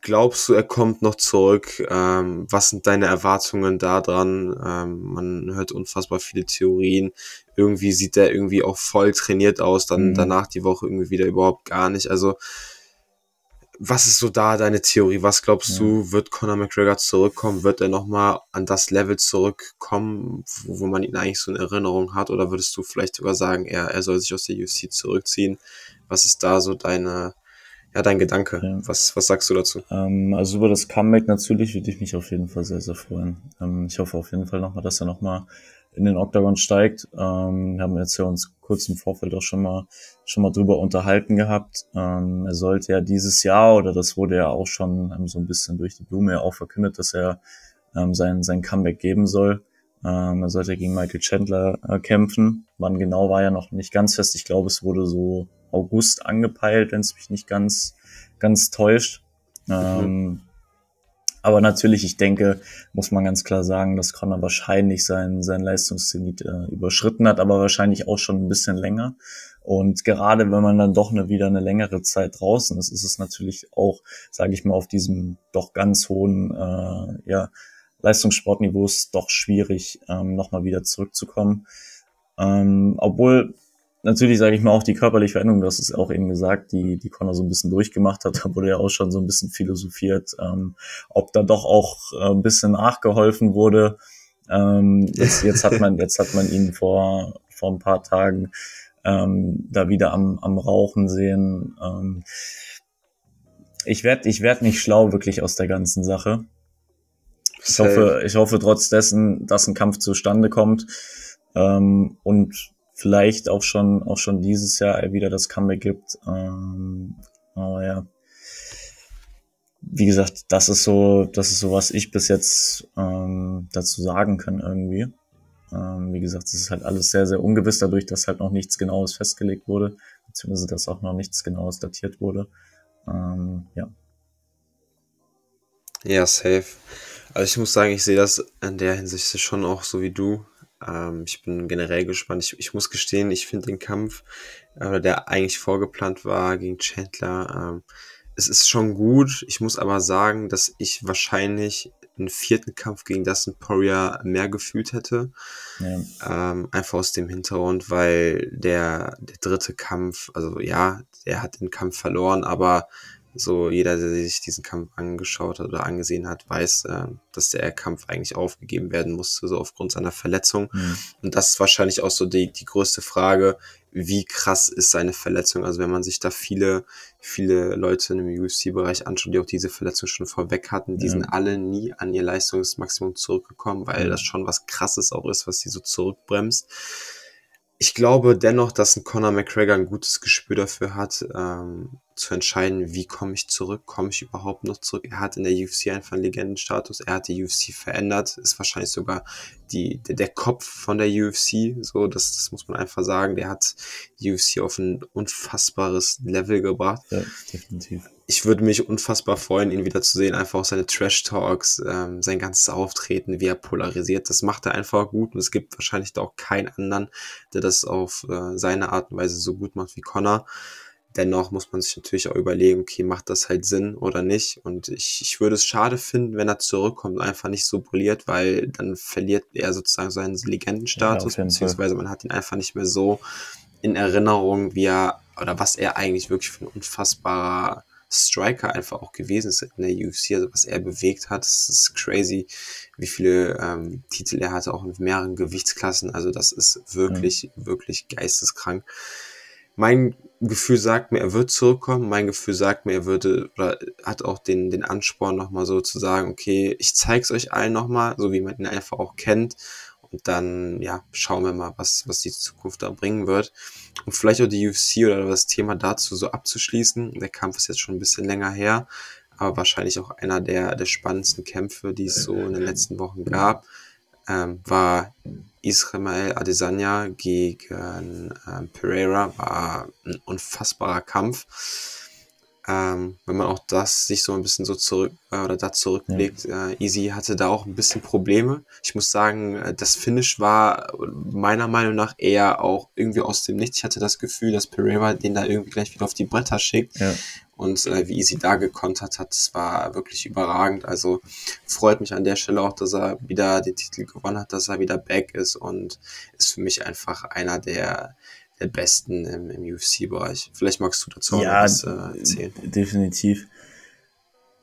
glaubst du, er kommt noch zurück? Ähm, was sind deine Erwartungen da dran? Ähm, man hört unfassbar viele Theorien. Irgendwie sieht er irgendwie auch voll trainiert aus, dann mhm. danach die Woche irgendwie wieder überhaupt gar nicht. Also, was ist so da deine Theorie? Was glaubst ja. du, wird Conor McGregor zurückkommen? Wird er nochmal an das Level zurückkommen, wo, wo, man ihn eigentlich so in Erinnerung hat? Oder würdest du vielleicht sogar sagen, er, er soll sich aus der UFC zurückziehen? Was ist da so deine, ja, dein Gedanke. Ja. Was, was sagst du dazu? Ähm, also über das Comeback natürlich würde ich mich auf jeden Fall sehr, sehr freuen. Ähm, ich hoffe auf jeden Fall nochmal, dass er nochmal in den Octagon steigt. Ähm, wir haben jetzt ja uns kurz im Vorfeld auch schon mal schon mal drüber unterhalten gehabt. Ähm, er sollte ja dieses Jahr oder das wurde ja auch schon ähm, so ein bisschen durch die Blume ja auch verkündet, dass er ähm, sein sein Comeback geben soll. Ähm, er sollte gegen Michael Chandler äh, kämpfen. Wann genau war ja noch nicht ganz fest. Ich glaube, es wurde so August angepeilt, wenn es mich nicht ganz, ganz täuscht. Mhm. Ähm, aber natürlich, ich denke, muss man ganz klar sagen, dass Connor wahrscheinlich sein, sein Leistungszenit äh, überschritten hat, aber wahrscheinlich auch schon ein bisschen länger. Und gerade wenn man dann doch eine, wieder eine längere Zeit draußen ist, ist es natürlich auch, sage ich mal, auf diesem doch ganz hohen äh, ja, Leistungssportniveau doch schwierig, ähm, nochmal wieder zurückzukommen. Ähm, obwohl natürlich, sage ich mal, auch die körperliche Veränderung, du hast es auch eben gesagt, die, die Connor so ein bisschen durchgemacht hat, da wurde ja auch schon so ein bisschen philosophiert, ähm, ob da doch auch äh, ein bisschen nachgeholfen wurde. Ähm, jetzt, jetzt hat man, jetzt hat man ihn vor, vor ein paar Tagen ähm, da wieder am, am Rauchen sehen. Ähm, ich werde ich werd nicht schlau wirklich aus der ganzen Sache. Ich hoffe, ich hoffe trotz dessen, dass ein Kampf zustande kommt. Ähm, und vielleicht auch schon, auch schon dieses Jahr wieder das Comeback gibt. Ähm, aber ja. Wie gesagt, das ist so, das ist so, was ich bis jetzt ähm, dazu sagen kann irgendwie. Ähm, wie gesagt, es ist halt alles sehr, sehr ungewiss, dadurch, dass halt noch nichts Genaues festgelegt wurde, beziehungsweise dass auch noch nichts Genaues datiert wurde. Ähm, ja. Ja, safe. Also ich muss sagen, ich sehe das in der Hinsicht schon auch so wie du. Ähm, ich bin generell gespannt. Ich, ich muss gestehen, ich finde den Kampf, äh, der eigentlich vorgeplant war gegen Chandler, ähm, es ist schon gut. Ich muss aber sagen, dass ich wahrscheinlich einen vierten Kampf gegen Dustin Poirier mehr gefühlt hätte. Ja. Ähm, einfach aus dem Hintergrund, weil der, der dritte Kampf, also ja, er hat den Kampf verloren, aber so jeder, der sich diesen Kampf angeschaut hat oder angesehen hat, weiß, äh, dass der Kampf eigentlich aufgegeben werden musste, so aufgrund seiner Verletzung. Mhm. Und das ist wahrscheinlich auch so die, die größte Frage, wie krass ist seine Verletzung? Also wenn man sich da viele, viele Leute im UFC-Bereich anschaut, die auch diese Verletzung schon vorweg hatten, die ja. sind alle nie an ihr Leistungsmaximum zurückgekommen, weil ja. das schon was krasses auch ist, was die so zurückbremst ich glaube dennoch, dass ein Conor McGregor ein gutes Gespür dafür hat, ähm, zu entscheiden, wie komme ich zurück, komme ich überhaupt noch zurück. Er hat in der UFC einfach einen Legendenstatus, er hat die UFC verändert, ist wahrscheinlich sogar die, der, der Kopf von der UFC, so, das, das muss man einfach sagen. Der hat die UFC auf ein unfassbares Level gebracht. Ja, definitiv ich würde mich unfassbar freuen, ihn wieder zu sehen. Einfach auch seine Trash-Talks, ähm, sein ganzes Auftreten, wie er polarisiert. Das macht er einfach gut und es gibt wahrscheinlich da auch keinen anderen, der das auf äh, seine Art und Weise so gut macht wie Connor. Dennoch muss man sich natürlich auch überlegen, okay, macht das halt Sinn oder nicht? Und ich, ich würde es schade finden, wenn er zurückkommt und einfach nicht so brilliert, weil dann verliert er sozusagen seinen Legendenstatus, ja, beziehungsweise man hat ihn einfach nicht mehr so in Erinnerung, wie er oder was er eigentlich wirklich für ein unfassbarer Striker einfach auch gewesen ist in der UFC, also was er bewegt hat, das ist crazy, wie viele ähm, Titel er hatte, auch in mehreren Gewichtsklassen, also das ist wirklich, mhm. wirklich geisteskrank. Mein Gefühl sagt mir, er wird zurückkommen, mein Gefühl sagt mir, er würde, oder hat auch den, den Ansporn nochmal so zu sagen, okay, ich zeig's euch allen nochmal, so wie man ihn einfach auch kennt und dann, ja, schauen wir mal, was, was die Zukunft da bringen wird. Und vielleicht auch die UFC oder das Thema dazu so abzuschließen. Der Kampf ist jetzt schon ein bisschen länger her, aber wahrscheinlich auch einer der, der spannendsten Kämpfe, die es so in den letzten Wochen gab, ähm, war Israel Adesanya gegen ähm, Pereira. War ein unfassbarer Kampf ähm, wenn man auch das sich so ein bisschen so zurück äh, oder da zurücklegt, ja. äh, Easy hatte da auch ein bisschen Probleme. Ich muss sagen, äh, das Finish war meiner Meinung nach eher auch irgendwie aus dem Nichts. Ich hatte das Gefühl, dass Pereira den da irgendwie gleich wieder auf die Bretter schickt. Ja. Und äh, wie Easy da gekontert hat, das war wirklich überragend. Also freut mich an der Stelle auch, dass er wieder den Titel gewonnen hat, dass er wieder back ist und ist für mich einfach einer der der besten im, im UFC-Bereich. Vielleicht magst du dazu ja, was äh, erzählen. Definitiv.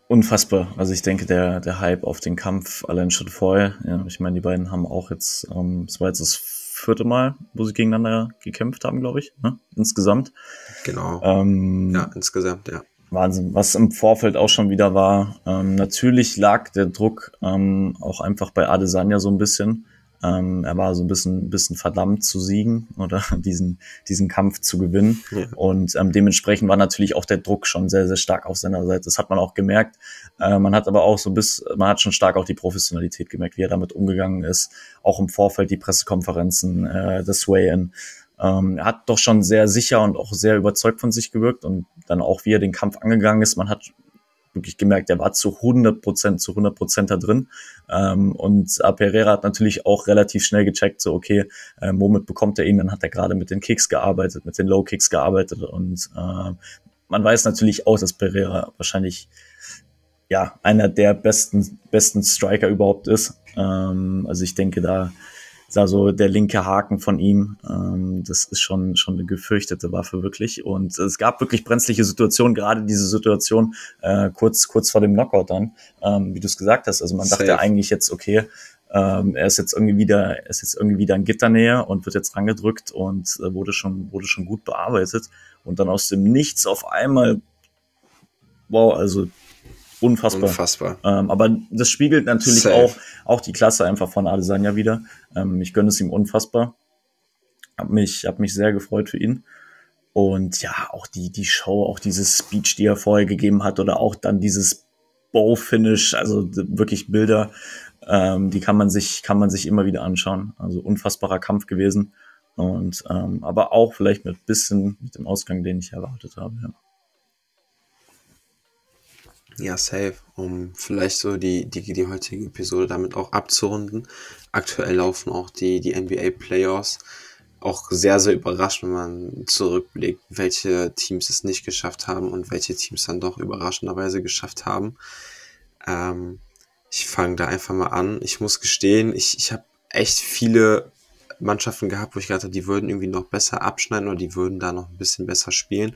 Unfassbar. Also ich denke, der, der Hype auf den Kampf allein schon vorher. Ja, ich meine, die beiden haben auch jetzt, ähm, es war jetzt das vierte Mal, wo sie gegeneinander gekämpft haben, glaube ich, ne? insgesamt. Genau. Ähm, ja, insgesamt, ja. Wahnsinn. Was im Vorfeld auch schon wieder war, ähm, natürlich lag der Druck ähm, auch einfach bei Adesanya so ein bisschen. Ähm, er war so ein bisschen, bisschen verdammt zu siegen oder diesen, diesen Kampf zu gewinnen. Ja. Und ähm, dementsprechend war natürlich auch der Druck schon sehr, sehr stark auf seiner Seite. Das hat man auch gemerkt. Äh, man hat aber auch so bis, man hat schon stark auch die Professionalität gemerkt, wie er damit umgegangen ist. Auch im Vorfeld die Pressekonferenzen, äh, das Way-In. Ähm, er hat doch schon sehr sicher und auch sehr überzeugt von sich gewirkt und dann auch, wie er den Kampf angegangen ist. Man hat wirklich gemerkt, er war zu 100 Prozent, zu 100 Prozent da drin. Ähm, und Pereira hat natürlich auch relativ schnell gecheckt, so okay, äh, womit bekommt er ihn? Dann hat er gerade mit den Kicks gearbeitet, mit den Low Kicks gearbeitet und äh, man weiß natürlich auch, dass Pereira wahrscheinlich ja einer der besten besten Striker überhaupt ist. Ähm, also ich denke, da da so der linke Haken von ihm. Ähm, das ist schon, schon eine gefürchtete Waffe wirklich. Und es gab wirklich brenzliche Situationen, gerade diese Situation äh, kurz, kurz vor dem Knockout dann, ähm, wie du es gesagt hast. Also man Safe. dachte eigentlich jetzt, okay, ähm, er ist jetzt irgendwie wieder, er ist jetzt irgendwie wieder in Gitternähe und wird jetzt rangedrückt und äh, wurde schon, wurde schon gut bearbeitet. Und dann aus dem Nichts auf einmal, wow, also Unfassbar. Unfassbar. Ähm, aber das spiegelt natürlich auch, auch die Klasse einfach von Adesanya wieder. Ähm, ich gönne es ihm unfassbar. Hab mich, hab mich sehr gefreut für ihn. Und ja, auch die, die Show, auch dieses Speech, die er vorher gegeben hat, oder auch dann dieses Bow-Finish, also wirklich Bilder, ähm, die kann man sich, kann man sich immer wieder anschauen. Also unfassbarer Kampf gewesen. Und ähm, aber auch vielleicht mit bisschen mit dem Ausgang, den ich erwartet habe. Ja. Ja, safe. Um vielleicht so die, die, die heutige Episode damit auch abzurunden. Aktuell laufen auch die, die NBA Playoffs. Auch sehr, sehr überrascht, wenn man zurückblickt, welche Teams es nicht geschafft haben und welche Teams dann doch überraschenderweise geschafft haben. Ähm, ich fange da einfach mal an. Ich muss gestehen, ich, ich habe echt viele Mannschaften gehabt, wo ich gedacht habe, die würden irgendwie noch besser abschneiden oder die würden da noch ein bisschen besser spielen.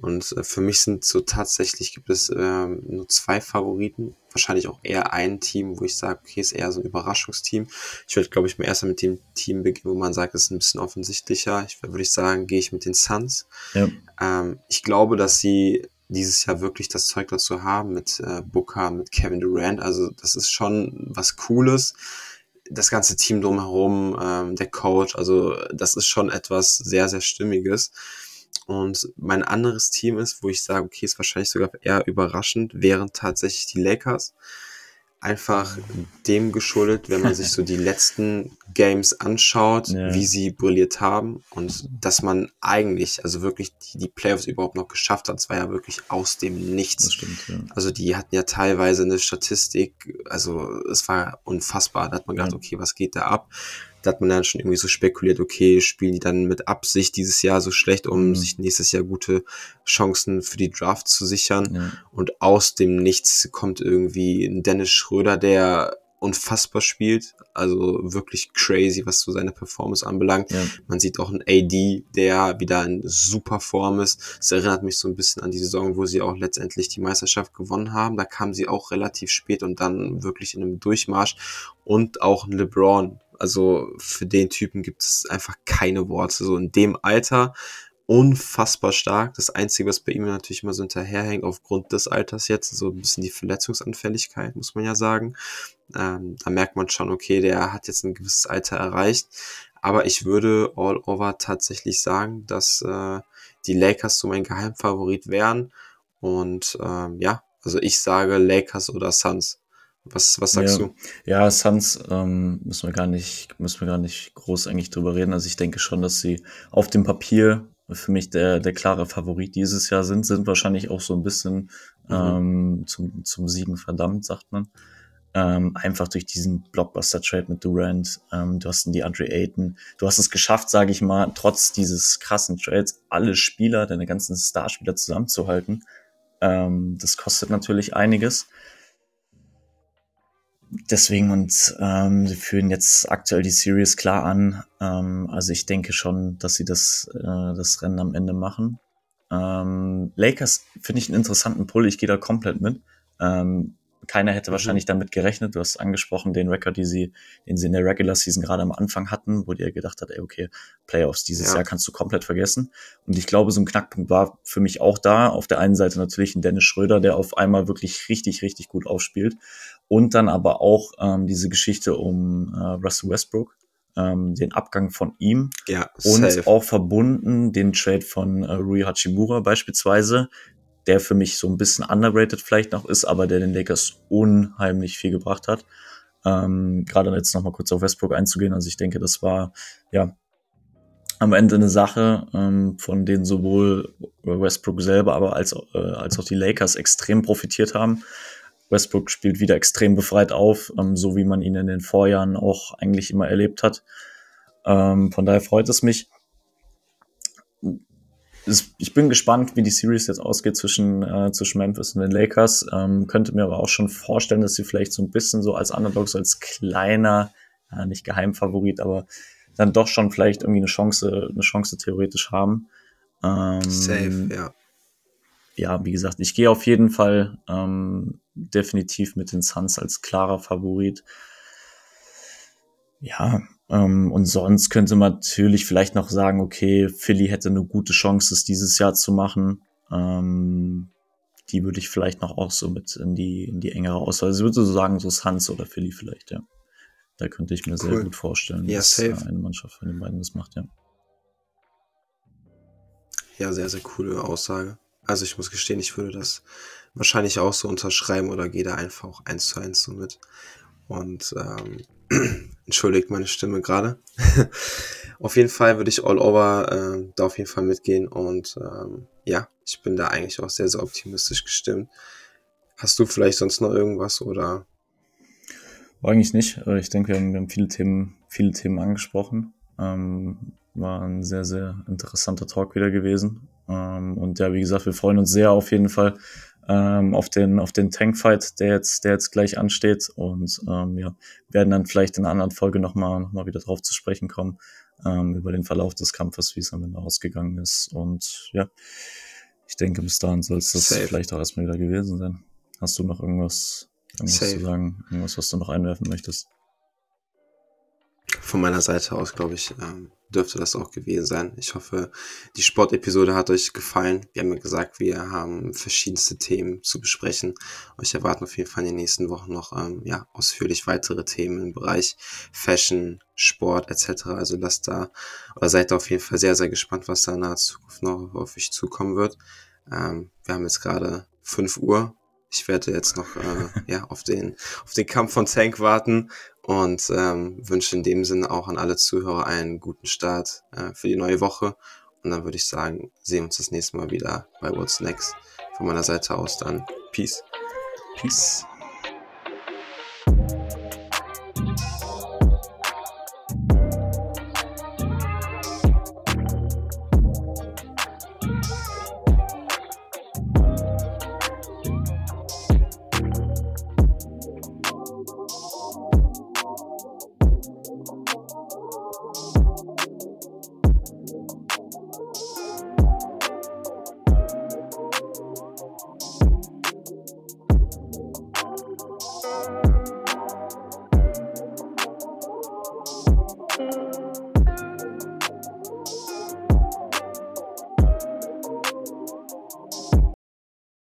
Und äh, für mich sind so tatsächlich gibt es ähm, nur zwei Favoriten. Wahrscheinlich auch eher ein Team, wo ich sage, okay, ist eher so ein Überraschungsteam. Ich würde, glaube ich, mal erstmal mit dem Team beginnen, wo man sagt, es ist ein bisschen offensichtlicher. Ich würde ich sagen, gehe ich mit den Suns. Ja. Ähm, ich glaube, dass sie dieses Jahr wirklich das Zeug dazu haben mit äh, Booker, mit Kevin Durant. Also das ist schon was Cooles. Das ganze Team drumherum, ähm, der Coach, also das ist schon etwas sehr, sehr Stimmiges. Und mein anderes Team ist, wo ich sage, okay, ist wahrscheinlich sogar eher überraschend, wären tatsächlich die Lakers. Einfach dem geschuldet, wenn man sich so die letzten Games anschaut, ja. wie sie brilliert haben und dass man eigentlich, also wirklich die, die Playoffs überhaupt noch geschafft hat. Es war ja wirklich aus dem Nichts. Stimmt, ja. Also die hatten ja teilweise eine Statistik, also es war unfassbar. Da hat man gedacht, ja. okay, was geht da ab? Da hat man dann schon irgendwie so spekuliert, okay, spielen die dann mit Absicht dieses Jahr so schlecht, um mhm. sich nächstes Jahr gute Chancen für die Draft zu sichern. Ja. Und aus dem Nichts kommt irgendwie ein Dennis Schröder, der unfassbar spielt. Also wirklich crazy, was so seine Performance anbelangt. Ja. Man sieht auch einen AD, der wieder in super Form ist. Es erinnert mich so ein bisschen an die Saison, wo sie auch letztendlich die Meisterschaft gewonnen haben. Da kam sie auch relativ spät und dann wirklich in einem Durchmarsch. Und auch ein LeBron, also für den Typen gibt es einfach keine Worte. So in dem Alter unfassbar stark. Das Einzige, was bei ihm natürlich immer so hinterherhängt, aufgrund des Alters jetzt, so ein bisschen die Verletzungsanfälligkeit, muss man ja sagen. Ähm, da merkt man schon, okay, der hat jetzt ein gewisses Alter erreicht. Aber ich würde all over tatsächlich sagen, dass äh, die Lakers so mein Geheimfavorit wären. Und ähm, ja, also ich sage Lakers oder Suns. Was, was sagst ja. du? Ja, Suns ähm, müssen wir gar nicht, müssen wir gar nicht groß eigentlich drüber reden. Also ich denke schon, dass sie auf dem Papier für mich der, der klare Favorit dieses Jahr sind, sind wahrscheinlich auch so ein bisschen mhm. ähm, zum, zum Siegen verdammt, sagt man. Ähm, einfach durch diesen Blockbuster-Trade mit Durant. Ähm, du hast die Andre Ayton. Du hast es geschafft, sage ich mal, trotz dieses krassen Trades, alle Spieler, deine ganzen Starspieler zusammenzuhalten. Ähm, das kostet natürlich einiges deswegen und ähm, sie führen jetzt aktuell die Series klar an. Ähm, also ich denke schon, dass sie das, äh, das Rennen am Ende machen. Ähm, Lakers finde ich einen interessanten Pull. Ich gehe da komplett mit. Ähm, keiner hätte mhm. wahrscheinlich damit gerechnet. Du hast angesprochen, den Rekord, die sie, den sie in der Regular Season gerade am Anfang hatten, wo die gedacht hat, ey, okay, Playoffs dieses ja. Jahr kannst du komplett vergessen. Und ich glaube, so ein Knackpunkt war für mich auch da. Auf der einen Seite natürlich ein Dennis Schröder, der auf einmal wirklich richtig, richtig gut aufspielt. Und dann aber auch ähm, diese Geschichte um äh, Russell Westbrook, ähm, den Abgang von ihm ja, und safe. auch verbunden den Trade von äh, Rui Hachimura beispielsweise, der für mich so ein bisschen underrated vielleicht noch ist, aber der den Lakers unheimlich viel gebracht hat. Ähm, Gerade jetzt nochmal kurz auf Westbrook einzugehen. Also ich denke, das war ja am Ende eine Sache, ähm, von denen sowohl Westbrook selber, aber als, äh, als auch die Lakers extrem profitiert haben. Westbrook spielt wieder extrem befreit auf, ähm, so wie man ihn in den Vorjahren auch eigentlich immer erlebt hat. Ähm, von daher freut es mich ich bin gespannt, wie die Series jetzt ausgeht zwischen, äh, zwischen Memphis und den Lakers. Ähm, könnte mir aber auch schon vorstellen, dass sie vielleicht so ein bisschen so als Underdogs, als kleiner, ja, nicht Geheimfavorit, aber dann doch schon vielleicht irgendwie eine Chance, eine Chance theoretisch haben. Ähm, Safe, ja. Ja, wie gesagt, ich gehe auf jeden Fall ähm, definitiv mit den Suns als klarer Favorit. Ja, ähm, und sonst könnte man natürlich vielleicht noch sagen, okay, Philly hätte eine gute Chance, es dieses Jahr zu machen. Ähm, die würde ich vielleicht noch auch so mit in die, in die engere Auswahl. Also ich würde so sagen, so Suns oder Philly vielleicht, ja. Da könnte ich mir cool. sehr gut vorstellen, ja, dass safe. eine Mannschaft von den beiden das macht, ja. Ja, sehr, sehr coole Aussage. Also ich muss gestehen, ich würde das wahrscheinlich auch so unterschreiben oder gehe da einfach auch eins zu eins so mit. Und ähm, entschuldigt meine Stimme gerade. auf jeden Fall würde ich all over äh, da auf jeden Fall mitgehen und ähm, ja, ich bin da eigentlich auch sehr, sehr optimistisch gestimmt. Hast du vielleicht sonst noch irgendwas oder? Eigentlich nicht. Äh, ich denke, wir haben, wir haben viele Themen, viele Themen angesprochen. Ähm, war ein sehr, sehr interessanter Talk wieder gewesen. Ähm, und ja, wie gesagt, wir freuen uns sehr auf jeden Fall ähm, auf den, auf den Tankfight, der jetzt, der jetzt gleich ansteht. Und ähm, ja, werden dann vielleicht in einer anderen Folge nochmal noch mal wieder drauf zu sprechen kommen, ähm, über den Verlauf des Kampfes, wie es am Ende ausgegangen ist. Und ja, ich denke, bis dahin soll es das Safe. vielleicht auch erstmal wieder gewesen sein. Hast du noch irgendwas, irgendwas zu sagen? Irgendwas, was du noch einwerfen möchtest? Von meiner Seite aus, glaube ich, ähm, dürfte das auch gewesen sein. Ich hoffe, die Sportepisode hat euch gefallen. Wir haben ja gesagt, wir haben verschiedenste Themen zu besprechen. Euch erwarten auf jeden Fall in den nächsten Wochen noch ähm, ja, ausführlich weitere Themen im Bereich Fashion, Sport etc. Also lasst da oder seid da auf jeden Fall sehr, sehr gespannt, was da in naher Zukunft noch auf euch zukommen wird. Ähm, wir haben jetzt gerade 5 Uhr. Ich werde jetzt noch äh, ja, auf, den, auf den Kampf von Tank warten und ähm, wünsche in dem Sinne auch an alle Zuhörer einen guten Start äh, für die neue Woche. Und dann würde ich sagen, sehen wir uns das nächste Mal wieder bei What's Next. Von meiner Seite aus dann. Peace. Peace.